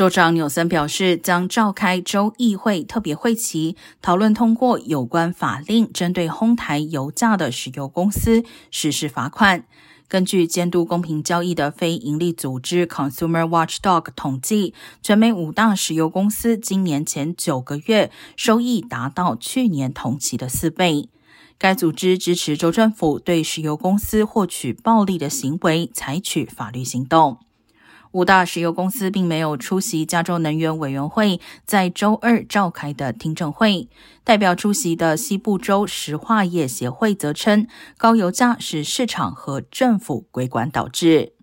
州长纽森表示，将召开州议会特别会期，讨论通过有关法令，针对哄抬油价的石油公司实施罚款。根据监督公平交易的非营利组织 Consumer Watchdog 统计，全美五大石油公司今年前九个月收益达到去年同期的四倍。该组织支持州政府对石油公司获取暴利的行为采取法律行动。五大石油公司并没有出席加州能源委员会在周二召开的听证会。代表出席的西部州石化业协会则称，高油价是市场和政府规管导致。